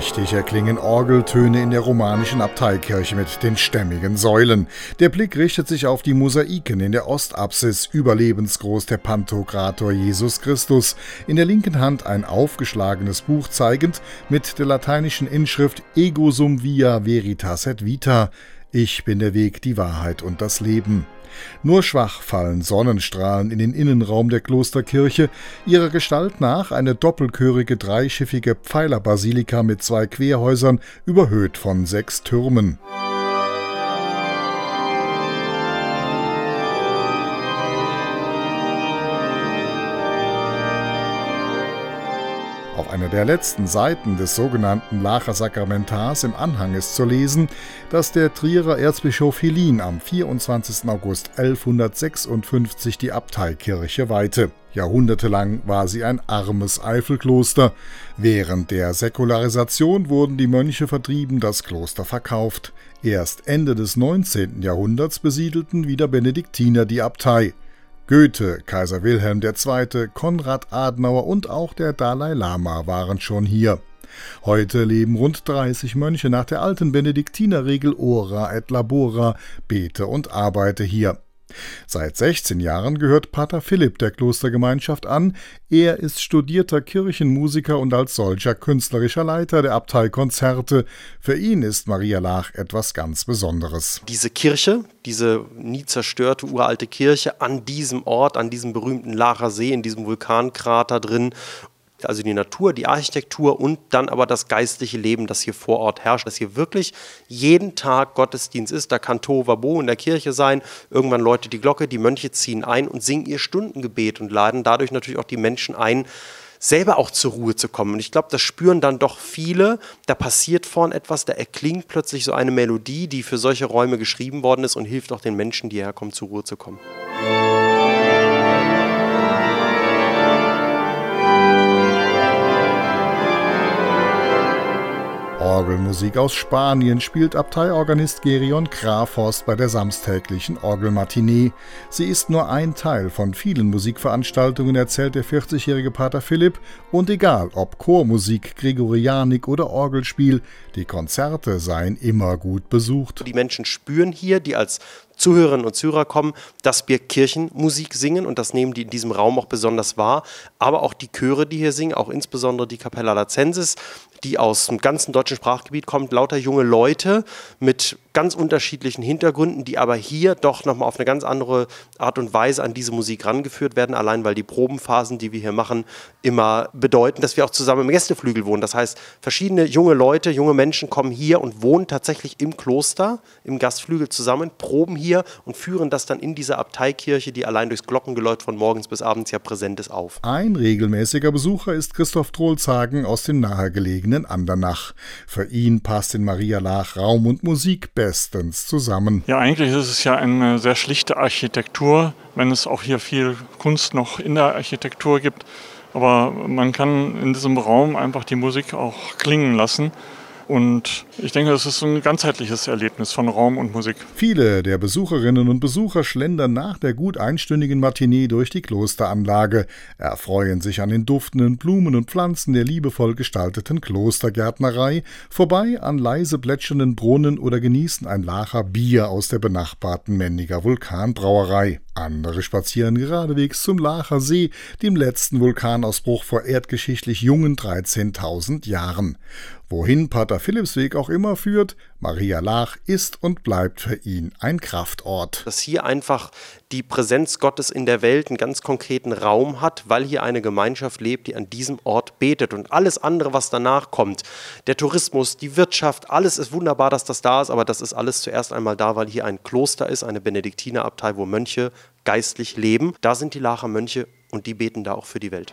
Mächtig erklingen Orgeltöne in der romanischen Abteikirche mit den stämmigen Säulen. Der Blick richtet sich auf die Mosaiken in der Ostapsis, überlebensgroß der Pantokrator Jesus Christus, in der linken Hand ein aufgeschlagenes Buch zeigend mit der lateinischen Inschrift Ego sum via veritas et vita, ich bin der Weg, die Wahrheit und das Leben. Nur schwach fallen Sonnenstrahlen in den Innenraum der Klosterkirche, ihrer Gestalt nach eine doppelchörige dreischiffige Pfeilerbasilika mit zwei Querhäusern, überhöht von sechs Türmen. Auf einer der letzten Seiten des sogenannten Lacher Sakramentars im Anhang ist zu lesen, dass der Trierer Erzbischof Helin am 24. August 1156 die Abteikirche weihte. Jahrhundertelang war sie ein armes Eifelkloster. Während der Säkularisation wurden die Mönche vertrieben, das Kloster verkauft. Erst Ende des 19. Jahrhunderts besiedelten wieder Benediktiner die Abtei. Goethe, Kaiser Wilhelm II., Konrad Adenauer und auch der Dalai Lama waren schon hier. Heute leben rund 30 Mönche nach der alten Benediktinerregel Ora et Labora, bete und arbeite hier. Seit 16 Jahren gehört Pater Philipp der Klostergemeinschaft an. Er ist studierter Kirchenmusiker und als solcher künstlerischer Leiter der Abtei Konzerte. Für ihn ist Maria Lach etwas ganz Besonderes. Diese Kirche, diese nie zerstörte uralte Kirche an diesem Ort, an diesem berühmten Lacher See, in diesem Vulkankrater drin also die Natur, die Architektur und dann aber das geistliche Leben, das hier vor Ort herrscht, dass hier wirklich jeden Tag Gottesdienst ist. Da kann Tovabo in der Kirche sein, irgendwann läutet die Glocke, die Mönche ziehen ein und singen ihr Stundengebet und laden dadurch natürlich auch die Menschen ein, selber auch zur Ruhe zu kommen. Und ich glaube, das spüren dann doch viele. Da passiert vorn etwas, da erklingt plötzlich so eine Melodie, die für solche Räume geschrieben worden ist und hilft auch den Menschen, die hierher kommen, zur Ruhe zu kommen. Orgelmusik aus Spanien spielt Abteiorganist Gerion Krafhorst bei der samstäglichen Orgelmatinee. Sie ist nur ein Teil von vielen Musikveranstaltungen, erzählt der 40-jährige Pater Philipp. Und egal ob Chormusik, Gregorianik oder Orgelspiel, die Konzerte seien immer gut besucht. Die Menschen spüren hier, die als Zuhörerinnen und Zuhörer kommen, dass wir Kirchenmusik singen und das nehmen die in diesem Raum auch besonders wahr. Aber auch die Chöre, die hier singen, auch insbesondere die Capella Lacensis, die aus dem ganzen deutschen Sprachgebiet kommt, lauter junge Leute mit ganz unterschiedlichen Hintergründen, die aber hier doch nochmal auf eine ganz andere Art und Weise an diese Musik rangeführt werden, allein weil die Probenphasen, die wir hier machen, immer bedeuten, dass wir auch zusammen im Gästeflügel wohnen. Das heißt, verschiedene junge Leute, junge Menschen kommen hier und wohnen tatsächlich im Kloster, im Gastflügel zusammen, proben hier und führen das dann in diese Abteikirche, die allein durchs Glockengeläut von morgens bis abends ja präsent ist, auf. Ein regelmäßiger Besucher ist Christoph Trohlzagen aus dem nahegelegenen Andernach. Für ihn passt in Maria Lach Raum und Musik bestens zusammen. Ja, eigentlich ist es ja eine sehr schlichte Architektur, wenn es auch hier viel Kunst noch in der Architektur gibt. Aber man kann in diesem Raum einfach die Musik auch klingen lassen. Und ich denke, es ist ein ganzheitliches Erlebnis von Raum und Musik. Viele der Besucherinnen und Besucher schlendern nach der gut einstündigen Matinee durch die Klosteranlage, erfreuen sich an den duftenden Blumen und Pflanzen der liebevoll gestalteten Klostergärtnerei, vorbei an leise plätschernden Brunnen oder genießen ein Lacher Bier aus der benachbarten Menniger Vulkanbrauerei. Andere spazieren geradewegs zum Lacher See, dem letzten Vulkanausbruch vor erdgeschichtlich jungen 13.000 Jahren. Wohin Pater Philippsweg auch immer führt, Maria Lach ist und bleibt für ihn ein Kraftort. Dass hier einfach die Präsenz Gottes in der Welt einen ganz konkreten Raum hat, weil hier eine Gemeinschaft lebt, die an diesem Ort betet. Und alles andere, was danach kommt, der Tourismus, die Wirtschaft, alles ist wunderbar, dass das da ist, aber das ist alles zuerst einmal da, weil hier ein Kloster ist, eine Benediktinerabtei, wo Mönche geistlich leben. Da sind die Lacher Mönche und die beten da auch für die Welt.